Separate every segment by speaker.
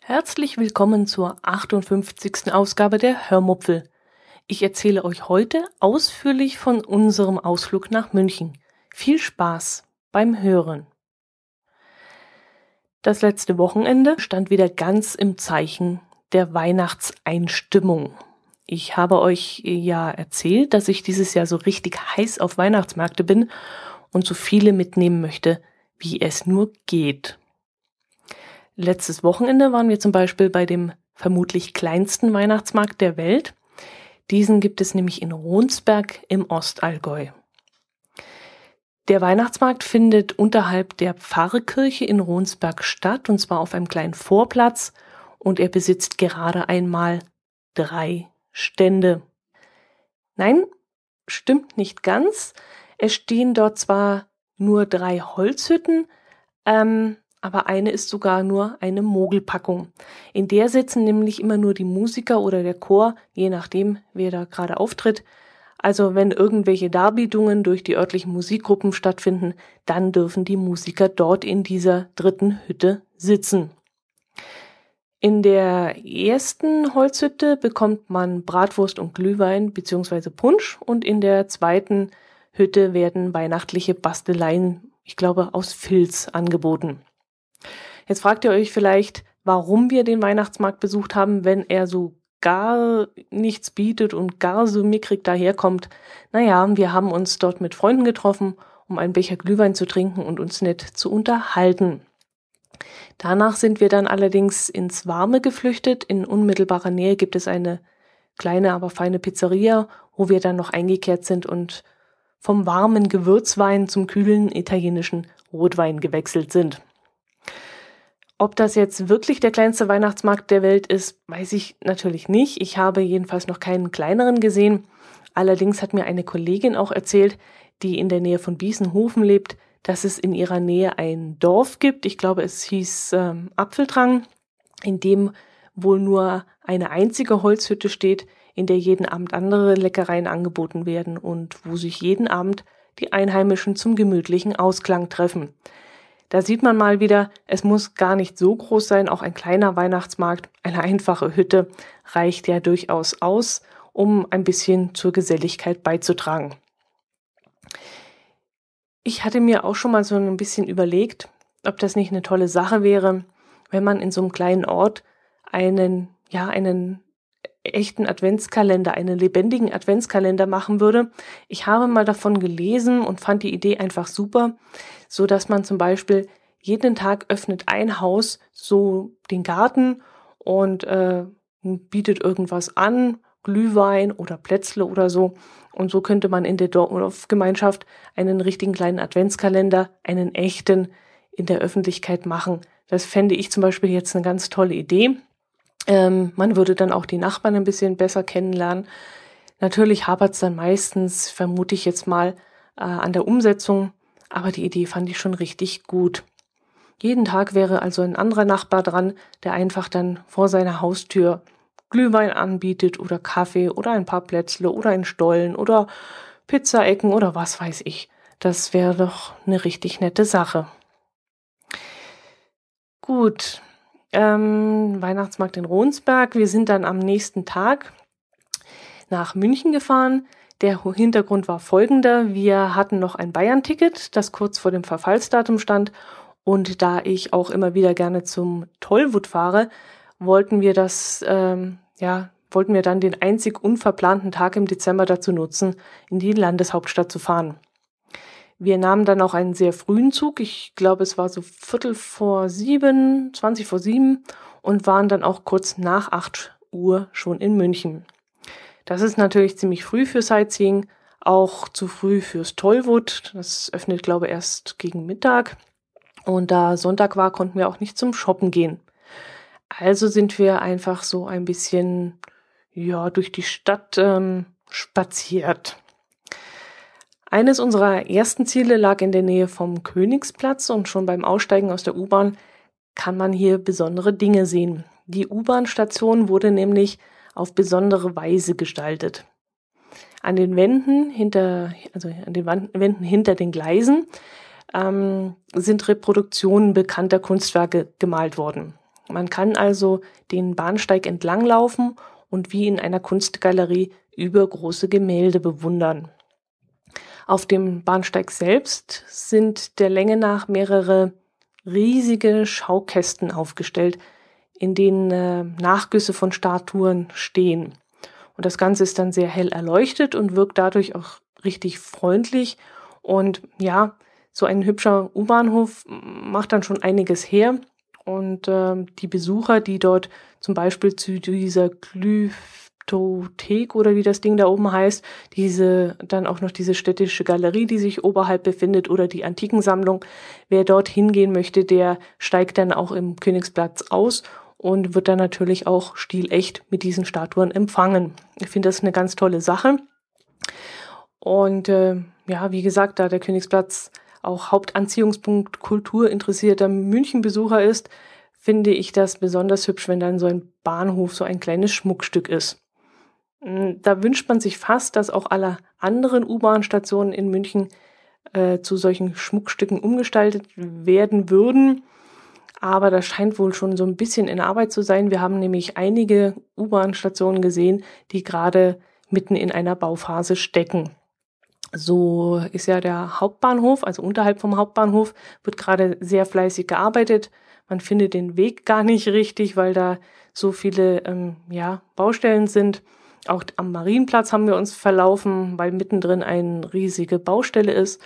Speaker 1: Herzlich willkommen zur 58. Ausgabe der Hörmupfel. Ich erzähle euch heute ausführlich von unserem Ausflug nach München. Viel Spaß beim Hören. Das letzte Wochenende stand wieder ganz im Zeichen der Weihnachtseinstimmung. Ich habe euch ja erzählt, dass ich dieses Jahr so richtig heiß auf Weihnachtsmärkte bin und so viele mitnehmen möchte, wie es nur geht. Letztes Wochenende waren wir zum Beispiel bei dem vermutlich kleinsten Weihnachtsmarkt der Welt. Diesen gibt es nämlich in Ronsberg im Ostallgäu. Der Weihnachtsmarkt findet unterhalb der Pfarrkirche in Ronsberg statt, und zwar auf einem kleinen Vorplatz, und er besitzt gerade einmal drei Stände. Nein, stimmt nicht ganz. Es stehen dort zwar nur drei Holzhütten, ähm, aber eine ist sogar nur eine Mogelpackung. In der sitzen nämlich immer nur die Musiker oder der Chor, je nachdem, wer da gerade auftritt. Also wenn irgendwelche Darbietungen durch die örtlichen Musikgruppen stattfinden, dann dürfen die Musiker dort in dieser dritten Hütte sitzen. In der ersten Holzhütte bekommt man Bratwurst und Glühwein bzw. Punsch und in der zweiten Hütte werden weihnachtliche Basteleien, ich glaube, aus Filz angeboten. Jetzt fragt ihr euch vielleicht, warum wir den Weihnachtsmarkt besucht haben, wenn er so gar nichts bietet und gar so mickrig daherkommt. Naja, wir haben uns dort mit Freunden getroffen, um einen Becher Glühwein zu trinken und uns nett zu unterhalten. Danach sind wir dann allerdings ins Warme geflüchtet. In unmittelbarer Nähe gibt es eine kleine, aber feine Pizzeria, wo wir dann noch eingekehrt sind und vom warmen Gewürzwein zum kühlen italienischen Rotwein gewechselt sind. Ob das jetzt wirklich der kleinste Weihnachtsmarkt der Welt ist, weiß ich natürlich nicht. Ich habe jedenfalls noch keinen kleineren gesehen. Allerdings hat mir eine Kollegin auch erzählt, die in der Nähe von Biesenhofen lebt, dass es in ihrer Nähe ein Dorf gibt. Ich glaube, es hieß ähm, Apfeldrang, in dem wohl nur eine einzige Holzhütte steht, in der jeden Abend andere Leckereien angeboten werden und wo sich jeden Abend die Einheimischen zum gemütlichen Ausklang treffen. Da sieht man mal wieder, es muss gar nicht so groß sein, auch ein kleiner Weihnachtsmarkt, eine einfache Hütte reicht ja durchaus aus, um ein bisschen zur Geselligkeit beizutragen. Ich hatte mir auch schon mal so ein bisschen überlegt, ob das nicht eine tolle Sache wäre, wenn man in so einem kleinen Ort einen, ja, einen echten Adventskalender, einen lebendigen Adventskalender machen würde. Ich habe mal davon gelesen und fand die Idee einfach super, so dass man zum Beispiel jeden Tag öffnet ein Haus so den Garten und äh, bietet irgendwas an, Glühwein oder Plätzle oder so. Und so könnte man in der Dorfgemeinschaft einen richtigen kleinen Adventskalender, einen echten, in der Öffentlichkeit machen. Das fände ich zum Beispiel jetzt eine ganz tolle Idee. Ähm, man würde dann auch die Nachbarn ein bisschen besser kennenlernen. Natürlich hapert es dann meistens, vermute ich jetzt mal, äh, an der Umsetzung, aber die Idee fand ich schon richtig gut. Jeden Tag wäre also ein anderer Nachbar dran, der einfach dann vor seiner Haustür Glühwein anbietet oder Kaffee oder ein paar Plätzle oder ein Stollen oder Pizzaecken oder was weiß ich. Das wäre doch eine richtig nette Sache. Gut, ähm, Weihnachtsmarkt in Ronsberg. Wir sind dann am nächsten Tag nach München gefahren. Der Hintergrund war folgender. Wir hatten noch ein Bayern-Ticket, das kurz vor dem Verfallsdatum stand. Und da ich auch immer wieder gerne zum Tollwood fahre, wollten wir das, ähm, ja, wollten wir dann den einzig unverplanten Tag im Dezember dazu nutzen, in die Landeshauptstadt zu fahren. Wir nahmen dann auch einen sehr frühen Zug. Ich glaube, es war so Viertel vor sieben, zwanzig vor sieben und waren dann auch kurz nach acht Uhr schon in München. Das ist natürlich ziemlich früh für Sightseeing, auch zu früh fürs Tollwood. Das öffnet, glaube ich, erst gegen Mittag. Und da Sonntag war, konnten wir auch nicht zum Shoppen gehen. Also sind wir einfach so ein bisschen, ja, durch die Stadt ähm, spaziert. Eines unserer ersten Ziele lag in der Nähe vom Königsplatz und schon beim Aussteigen aus der U-Bahn kann man hier besondere Dinge sehen. Die U-Bahn-Station wurde nämlich auf besondere Weise gestaltet. An den Wänden hinter, also an den Wänden hinter den Gleisen ähm, sind Reproduktionen bekannter Kunstwerke gemalt worden. Man kann also den Bahnsteig entlanglaufen und wie in einer Kunstgalerie übergroße Gemälde bewundern. Auf dem Bahnsteig selbst sind der Länge nach mehrere riesige Schaukästen aufgestellt, in denen äh, Nachgüsse von Statuen stehen. Und das Ganze ist dann sehr hell erleuchtet und wirkt dadurch auch richtig freundlich. Und ja, so ein hübscher U-Bahnhof macht dann schon einiges her. Und äh, die Besucher, die dort zum Beispiel zu dieser Glyptothek oder wie das Ding da oben heißt, diese dann auch noch diese städtische Galerie, die sich oberhalb befindet oder die Antikensammlung, wer dort hingehen möchte, der steigt dann auch im Königsplatz aus und wird dann natürlich auch stilecht mit diesen Statuen empfangen. Ich finde das eine ganz tolle Sache. Und äh, ja, wie gesagt, da der Königsplatz auch Hauptanziehungspunkt kulturinteressierter Münchenbesucher ist, finde ich das besonders hübsch, wenn dann so ein Bahnhof so ein kleines Schmuckstück ist. Hm, da wünscht man sich fast, dass auch alle anderen U-Bahn-Stationen in München äh, zu solchen Schmuckstücken umgestaltet werden würden. Aber das scheint wohl schon so ein bisschen in Arbeit zu sein. Wir haben nämlich einige U-Bahn-Stationen gesehen, die gerade mitten in einer Bauphase stecken. So ist ja der Hauptbahnhof, also unterhalb vom Hauptbahnhof wird gerade sehr fleißig gearbeitet. Man findet den Weg gar nicht richtig, weil da so viele ähm, ja, Baustellen sind. Auch am Marienplatz haben wir uns verlaufen, weil mittendrin eine riesige Baustelle ist.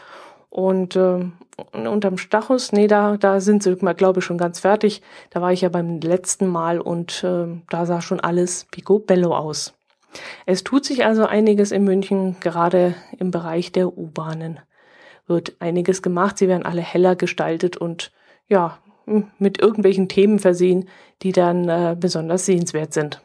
Speaker 1: Und äh, unterm Stachus, nee, da, da sind sie, glaube ich, schon ganz fertig. Da war ich ja beim letzten Mal und äh, da sah schon alles picobello aus. Es tut sich also einiges in München, gerade im Bereich der U-Bahnen wird einiges gemacht. Sie werden alle heller gestaltet und ja, mit irgendwelchen Themen versehen, die dann äh, besonders sehenswert sind.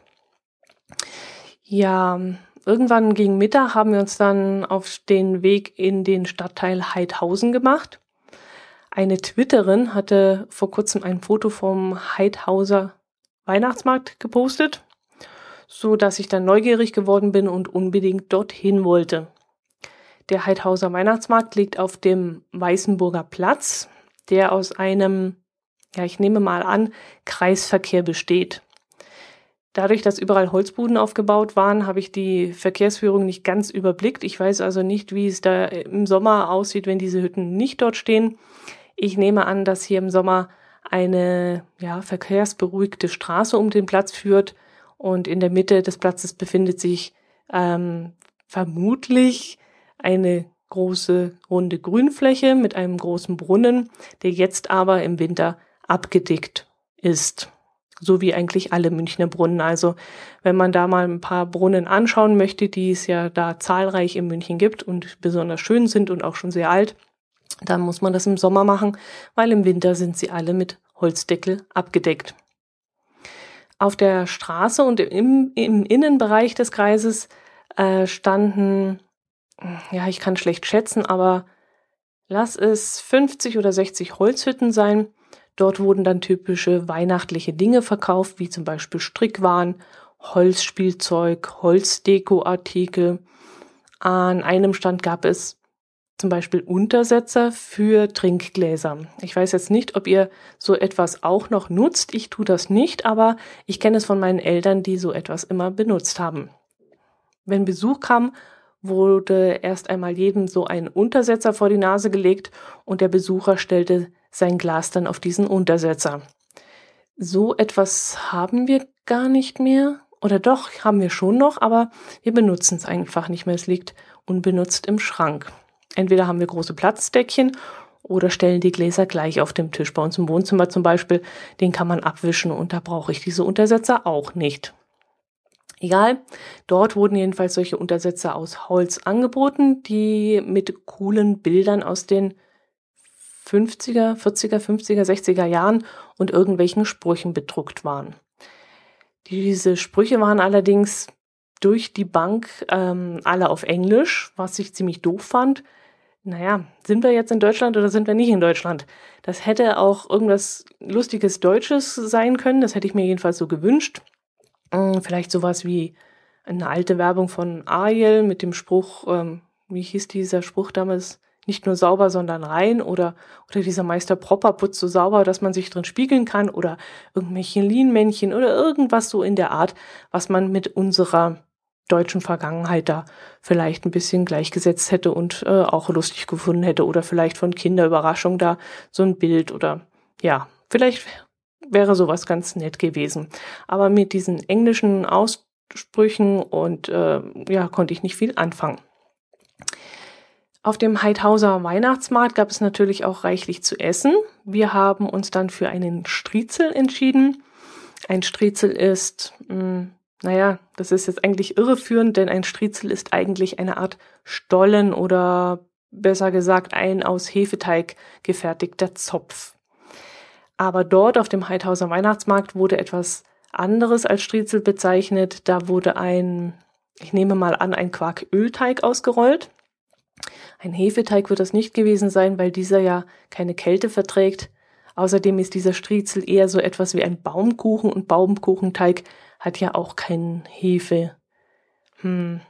Speaker 1: Ja, irgendwann gegen Mittag haben wir uns dann auf den Weg in den Stadtteil Heidhausen gemacht. Eine Twitterin hatte vor kurzem ein Foto vom Heidhauser Weihnachtsmarkt gepostet so dass ich dann neugierig geworden bin und unbedingt dorthin wollte. Der Heidhauser Weihnachtsmarkt liegt auf dem Weißenburger Platz, der aus einem, ja, ich nehme mal an, Kreisverkehr besteht. Dadurch, dass überall Holzbuden aufgebaut waren, habe ich die Verkehrsführung nicht ganz überblickt. Ich weiß also nicht, wie es da im Sommer aussieht, wenn diese Hütten nicht dort stehen. Ich nehme an, dass hier im Sommer eine ja, verkehrsberuhigte Straße um den Platz führt, und in der Mitte des Platzes befindet sich ähm, vermutlich eine große runde Grünfläche mit einem großen Brunnen, der jetzt aber im Winter abgedeckt ist. So wie eigentlich alle Münchner Brunnen. Also wenn man da mal ein paar Brunnen anschauen möchte, die es ja da zahlreich in München gibt und besonders schön sind und auch schon sehr alt, dann muss man das im Sommer machen, weil im Winter sind sie alle mit Holzdeckel abgedeckt. Auf der Straße und im, im Innenbereich des Kreises äh, standen, ja, ich kann schlecht schätzen, aber lass es 50 oder 60 Holzhütten sein. Dort wurden dann typische weihnachtliche Dinge verkauft, wie zum Beispiel Strickwaren, Holzspielzeug, Holzdekoartikel. An einem Stand gab es zum Beispiel Untersetzer für Trinkgläser. Ich weiß jetzt nicht, ob ihr so etwas auch noch nutzt. Ich tue das nicht, aber ich kenne es von meinen Eltern, die so etwas immer benutzt haben. Wenn Besuch kam, wurde erst einmal jedem so ein Untersetzer vor die Nase gelegt und der Besucher stellte sein Glas dann auf diesen Untersetzer. So etwas haben wir gar nicht mehr. Oder doch, haben wir schon noch, aber wir benutzen es einfach nicht mehr. Es liegt unbenutzt im Schrank. Entweder haben wir große Platzdeckchen oder stellen die Gläser gleich auf dem Tisch. Bei uns im Wohnzimmer zum Beispiel, den kann man abwischen und da brauche ich diese Untersetzer auch nicht. Egal, dort wurden jedenfalls solche Untersetzer aus Holz angeboten, die mit coolen Bildern aus den 50er, 40er, 50er, 60er Jahren und irgendwelchen Sprüchen bedruckt waren. Diese Sprüche waren allerdings durch die Bank ähm, alle auf Englisch, was ich ziemlich doof fand, naja, sind wir jetzt in Deutschland oder sind wir nicht in Deutschland? Das hätte auch irgendwas lustiges Deutsches sein können, das hätte ich mir jedenfalls so gewünscht. Hm, vielleicht sowas wie eine alte Werbung von Ariel mit dem Spruch, ähm, wie hieß dieser Spruch damals? Nicht nur sauber, sondern rein oder, oder dieser Meister Propper putzt so sauber, dass man sich drin spiegeln kann oder irgendwelche Lean-Männchen oder irgendwas so in der Art, was man mit unserer deutschen Vergangenheit da vielleicht ein bisschen gleichgesetzt hätte und äh, auch lustig gefunden hätte oder vielleicht von Kinderüberraschung da so ein Bild oder ja, vielleicht wäre sowas ganz nett gewesen. Aber mit diesen englischen Aussprüchen und äh, ja, konnte ich nicht viel anfangen. Auf dem Heidhauser Weihnachtsmarkt gab es natürlich auch reichlich zu essen. Wir haben uns dann für einen Striezel entschieden. Ein Striezel ist, mh, hm, naja, das ist jetzt eigentlich irreführend, denn ein Striezel ist eigentlich eine Art Stollen oder besser gesagt ein aus Hefeteig gefertigter Zopf. Aber dort auf dem Heidhauser Weihnachtsmarkt wurde etwas anderes als Striezel bezeichnet. Da wurde ein, ich nehme mal an, ein Quarkölteig ausgerollt. Ein Hefeteig wird das nicht gewesen sein, weil dieser ja keine Kälte verträgt. Außerdem ist dieser Striezel eher so etwas wie ein Baumkuchen und Baumkuchenteig hat ja auch keinen Hefe. Hm.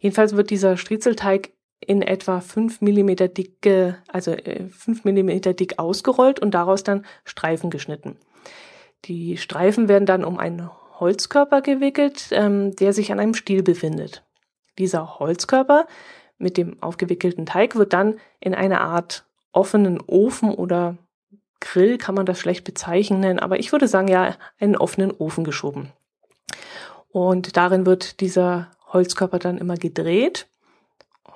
Speaker 1: Jedenfalls wird dieser Striezelteig in etwa fünf Millimeter dicke, also äh, fünf Millimeter dick ausgerollt und daraus dann Streifen geschnitten. Die Streifen werden dann um einen Holzkörper gewickelt, ähm, der sich an einem Stiel befindet. Dieser Holzkörper mit dem aufgewickelten Teig wird dann in eine Art offenen Ofen oder Grill kann man das schlecht bezeichnen, aber ich würde sagen ja einen offenen Ofen geschoben. Und darin wird dieser Holzkörper dann immer gedreht.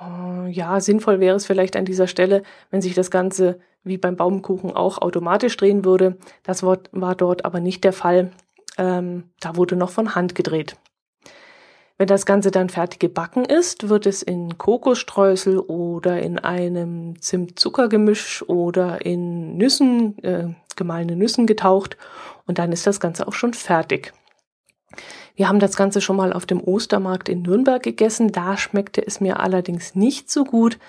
Speaker 1: Äh, ja, sinnvoll wäre es vielleicht an dieser Stelle, wenn sich das Ganze wie beim Baumkuchen auch automatisch drehen würde. Das war dort aber nicht der Fall. Ähm, da wurde noch von Hand gedreht. Wenn das Ganze dann fertig gebacken ist, wird es in Kokosstreusel oder in einem Zimt-Zucker-Gemisch oder in Nüssen, äh, gemahlene Nüssen getaucht und dann ist das Ganze auch schon fertig. Wir haben das Ganze schon mal auf dem Ostermarkt in Nürnberg gegessen. Da schmeckte es mir allerdings nicht so gut,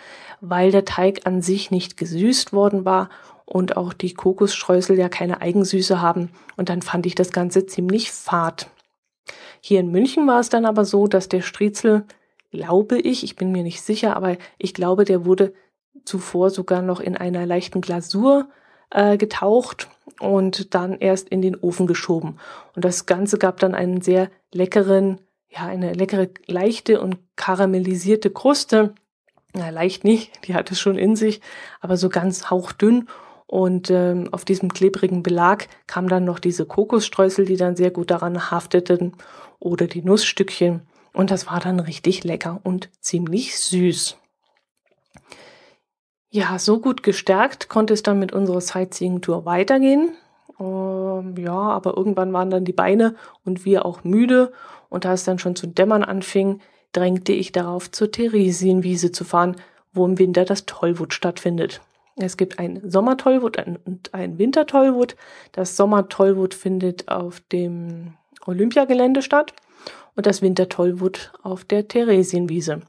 Speaker 1: weil der Teig an sich nicht gesüßt worden war und auch die Kokosstreusel ja keine Eigensüße haben. Und dann fand ich das Ganze ziemlich fad. Hier in München war es dann aber so, dass der Striezel, glaube ich, ich bin mir nicht sicher, aber ich glaube, der wurde zuvor sogar noch in einer leichten Glasur äh, getaucht und dann erst in den Ofen geschoben. Und das Ganze gab dann einen sehr leckeren, ja, eine leckere, leichte und karamellisierte Kruste. Na, leicht nicht, die hat es schon in sich, aber so ganz hauchdünn. Und ähm, auf diesem klebrigen Belag kam dann noch diese Kokosstreusel, die dann sehr gut daran hafteten, oder die Nussstückchen. Und das war dann richtig lecker und ziemlich süß. Ja, so gut gestärkt konnte es dann mit unserer Sightseeing-Tour weitergehen. Ähm, ja, aber irgendwann waren dann die Beine und wir auch müde. Und da es dann schon zu dämmern anfing, drängte ich darauf, zur Theresienwiese zu fahren, wo im Winter das Tollwut stattfindet. Es gibt ein Sommertollwut und ein Wintertollwut. Das Sommertollwut findet auf dem Olympiagelände statt und das Wintertollwut auf der Theresienwiese.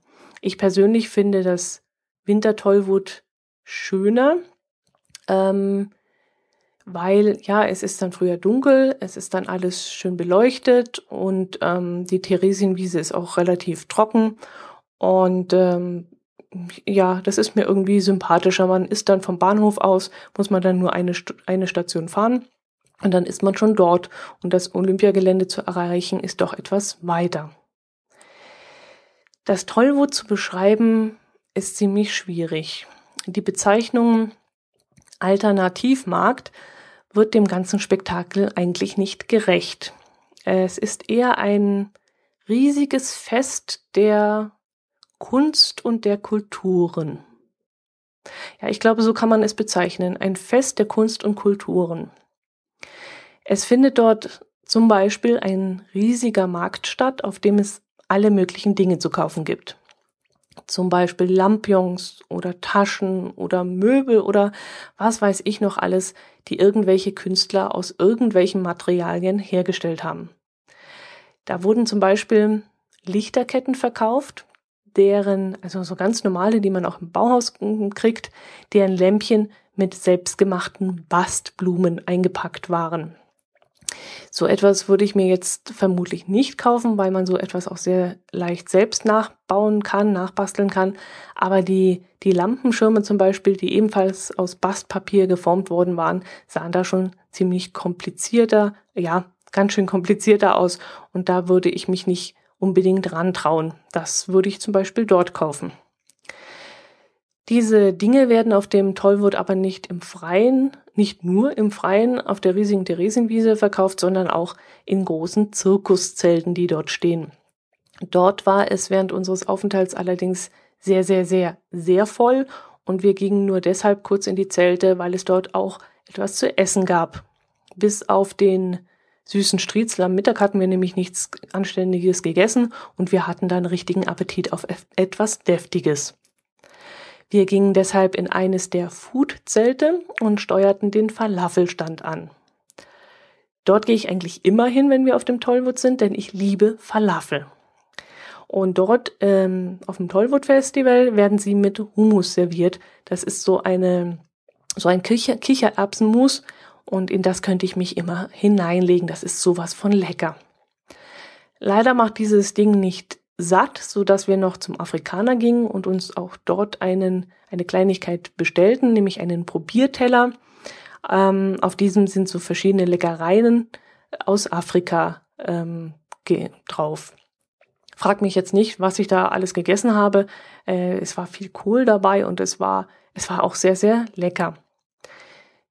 Speaker 1: Ich persönlich finde das Wintertollwut schöner, ähm, weil ja, es ist dann früher dunkel, es ist dann alles schön beleuchtet und ähm, die Theresienwiese ist auch relativ trocken und ähm, ja, das ist mir irgendwie sympathischer. Man ist dann vom Bahnhof aus, muss man dann nur eine, eine Station fahren und dann ist man schon dort und das Olympiagelände zu erreichen ist doch etwas weiter. Das Tollwut zu beschreiben ist ziemlich schwierig. Die Bezeichnung Alternativmarkt wird dem ganzen Spektakel eigentlich nicht gerecht. Es ist eher ein riesiges Fest der Kunst und der Kulturen. Ja, ich glaube, so kann man es bezeichnen. Ein Fest der Kunst und Kulturen. Es findet dort zum Beispiel ein riesiger Markt statt, auf dem es alle möglichen Dinge zu kaufen gibt zum Beispiel Lampions oder Taschen oder Möbel oder was weiß ich noch alles, die irgendwelche Künstler aus irgendwelchen Materialien hergestellt haben. Da wurden zum Beispiel Lichterketten verkauft, deren, also so ganz normale, die man auch im Bauhaus kriegt, deren Lämpchen mit selbstgemachten Bastblumen eingepackt waren. So etwas würde ich mir jetzt vermutlich nicht kaufen, weil man so etwas auch sehr leicht selbst nachbauen kann, nachbasteln kann. Aber die, die Lampenschirme zum Beispiel, die ebenfalls aus Bastpapier geformt worden waren, sahen da schon ziemlich komplizierter, ja, ganz schön komplizierter aus. Und da würde ich mich nicht unbedingt rantrauen. Das würde ich zum Beispiel dort kaufen. Diese Dinge werden auf dem Tollwood aber nicht im Freien, nicht nur im Freien auf der riesigen Theresienwiese verkauft, sondern auch in großen Zirkuszelten, die dort stehen. Dort war es während unseres Aufenthalts allerdings sehr, sehr, sehr, sehr voll und wir gingen nur deshalb kurz in die Zelte, weil es dort auch etwas zu essen gab. Bis auf den süßen Striezel am Mittag hatten wir nämlich nichts Anständiges gegessen und wir hatten dann richtigen Appetit auf etwas Deftiges. Wir gingen deshalb in eines der Food-Zelte und steuerten den Falafelstand an. Dort gehe ich eigentlich immer hin, wenn wir auf dem Tollwood sind, denn ich liebe Falafel. Und dort ähm, auf dem Tollwood Festival werden sie mit Hummus serviert. Das ist so eine so ein Kicher Kichererbsenmus und in das könnte ich mich immer hineinlegen. Das ist sowas von lecker. Leider macht dieses Ding nicht satt, so dass wir noch zum Afrikaner gingen und uns auch dort einen, eine Kleinigkeit bestellten, nämlich einen Probierteller. Ähm, auf diesem sind so verschiedene Leckereien aus Afrika ähm, drauf. Frag mich jetzt nicht, was ich da alles gegessen habe. Äh, es war viel Kohl dabei und es war, es war auch sehr, sehr lecker.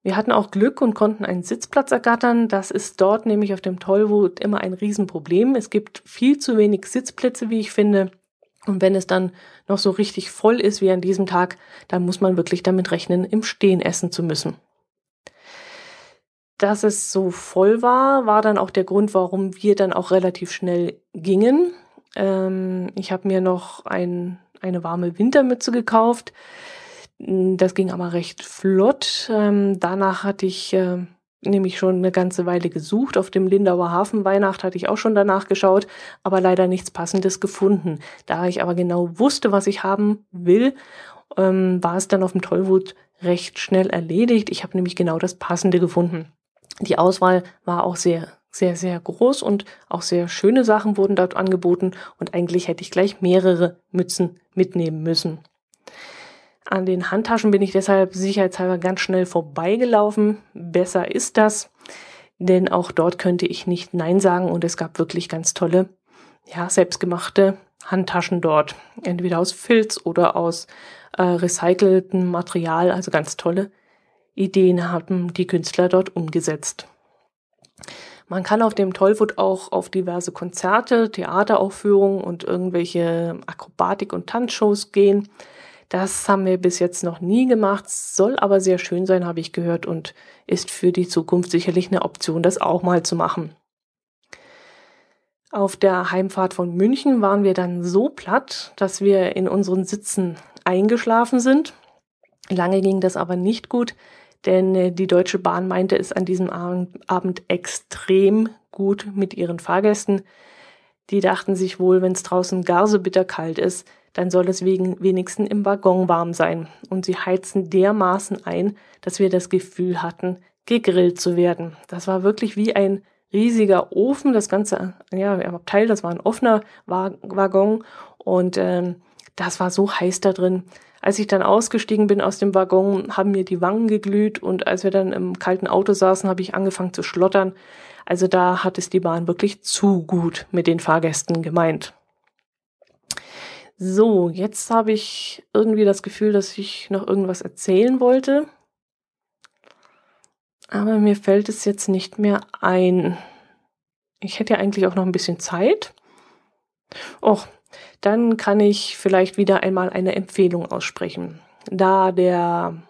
Speaker 1: Wir hatten auch Glück und konnten einen Sitzplatz ergattern. Das ist dort nämlich auf dem Tollwood immer ein Riesenproblem. Es gibt viel zu wenig Sitzplätze, wie ich finde. Und wenn es dann noch so richtig voll ist wie an diesem Tag, dann muss man wirklich damit rechnen, im Stehen essen zu müssen. Dass es so voll war, war dann auch der Grund, warum wir dann auch relativ schnell gingen. Ähm, ich habe mir noch ein, eine warme Wintermütze gekauft das ging aber recht flott. Ähm, danach hatte ich äh, nämlich schon eine ganze Weile gesucht. Auf dem Lindauer Hafen Weihnacht hatte ich auch schon danach geschaut, aber leider nichts Passendes gefunden. Da ich aber genau wusste, was ich haben will, ähm, war es dann auf dem Tollwut recht schnell erledigt. Ich habe nämlich genau das Passende gefunden. Die Auswahl war auch sehr, sehr, sehr groß und auch sehr schöne Sachen wurden dort angeboten und eigentlich hätte ich gleich mehrere Mützen mitnehmen müssen. An den Handtaschen bin ich deshalb sicherheitshalber ganz schnell vorbeigelaufen. Besser ist das, denn auch dort könnte ich nicht Nein sagen und es gab wirklich ganz tolle, ja, selbstgemachte Handtaschen dort. Entweder aus Filz oder aus äh, recyceltem Material, also ganz tolle Ideen haben die Künstler dort umgesetzt. Man kann auf dem Tollwood auch auf diverse Konzerte, Theateraufführungen und irgendwelche Akrobatik- und Tanzshows gehen. Das haben wir bis jetzt noch nie gemacht, soll aber sehr schön sein, habe ich gehört, und ist für die Zukunft sicherlich eine Option, das auch mal zu machen. Auf der Heimfahrt von München waren wir dann so platt, dass wir in unseren Sitzen eingeschlafen sind. Lange ging das aber nicht gut, denn äh, die Deutsche Bahn meinte es an diesem Abend extrem gut mit ihren Fahrgästen. Die dachten sich wohl, wenn es draußen gar so bitterkalt ist, dann soll es wegen, wenigstens im Waggon warm sein. Und sie heizen dermaßen ein, dass wir das Gefühl hatten, gegrillt zu werden. Das war wirklich wie ein riesiger Ofen. Das ganze ja, Abteil, das war ein offener Waggon und ähm, das war so heiß da drin. Als ich dann ausgestiegen bin aus dem Waggon, haben mir die Wangen geglüht und als wir dann im kalten Auto saßen, habe ich angefangen zu schlottern. Also da hat es die Bahn wirklich zu gut mit den Fahrgästen gemeint. So, jetzt habe ich irgendwie das Gefühl, dass ich noch irgendwas erzählen wollte. Aber mir fällt es jetzt nicht mehr ein. Ich hätte ja eigentlich auch noch ein bisschen Zeit. Och, dann kann ich vielleicht wieder einmal eine Empfehlung aussprechen. Da der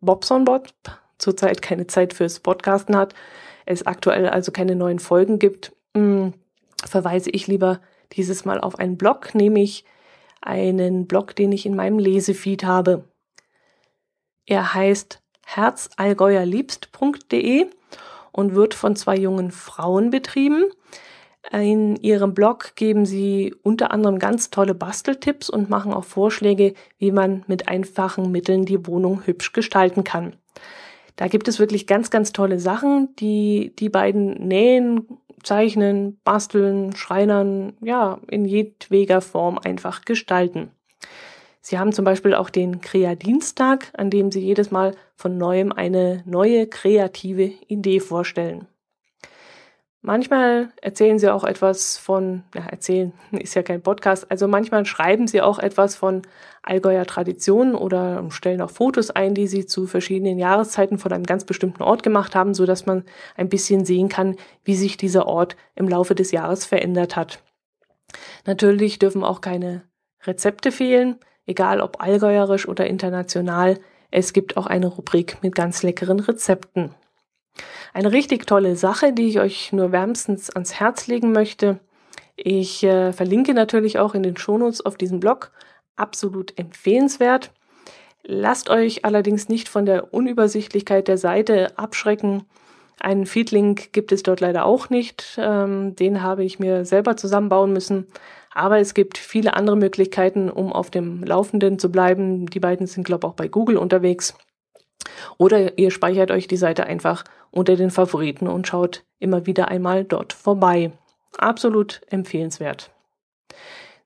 Speaker 1: Bobson-Bot zurzeit keine Zeit fürs Podcasten hat, es aktuell also keine neuen Folgen gibt, mh, hm, verweise ich lieber dieses Mal auf einen Blog, nämlich einen Blog, den ich in meinem Lesefeed habe. Er heißt herzallgäuerliebst.de und wird von zwei jungen Frauen betrieben. In ihrem Blog geben sie unter anderem ganz tolle Basteltipps und machen auch Vorschläge, wie man mit einfachen Mitteln die Wohnung hübsch gestalten kann. Da gibt es wirklich ganz, ganz tolle Sachen, die die beiden nähen, zeichnen, basteln, schreinern, ja, in jedweder Form einfach gestalten. Sie haben zum Beispiel auch den Krea-Dienstag, an dem Sie jedes Mal von neuem eine neue kreative Idee vorstellen. Manchmal erzählen sie auch etwas von, ja, erzählen ist ja kein Podcast, also manchmal schreiben sie auch etwas von Allgäuer Traditionen oder stellen auch Fotos ein, die sie zu verschiedenen Jahreszeiten von einem ganz bestimmten Ort gemacht haben, so dass man ein bisschen sehen kann, wie sich dieser Ort im Laufe des Jahres verändert hat. Natürlich dürfen auch keine Rezepte fehlen, egal ob allgäuerisch oder international. Es gibt auch eine Rubrik mit ganz leckeren Rezepten. Eine richtig tolle Sache, die ich euch nur wärmstens ans Herz legen möchte. Ich äh, verlinke natürlich auch in den Shownotes auf diesem Blog. Absolut empfehlenswert. Lasst euch allerdings nicht von der Unübersichtlichkeit der Seite abschrecken. Einen Feedlink gibt es dort leider auch nicht. Ähm, den habe ich mir selber zusammenbauen müssen. Aber es gibt viele andere Möglichkeiten, um auf dem Laufenden zu bleiben. Die beiden sind, glaube ich, auch bei Google unterwegs. Oder ihr speichert euch die Seite einfach unter den Favoriten und schaut immer wieder einmal dort vorbei. Absolut empfehlenswert.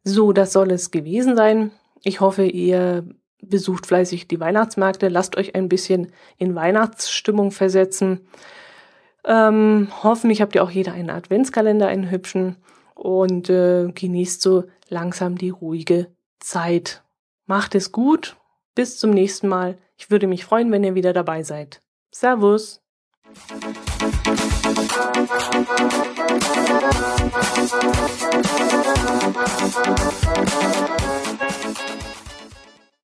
Speaker 1: So, das soll es gewesen sein. Ich hoffe, ihr besucht fleißig die Weihnachtsmärkte, lasst euch ein bisschen in Weihnachtsstimmung versetzen. Ähm, hoffentlich habt ihr auch jeder einen Adventskalender, einen hübschen und äh, genießt so langsam die ruhige Zeit. Macht es gut. Bis zum nächsten Mal. Ich würde mich freuen, wenn ihr wieder dabei seid. Servus.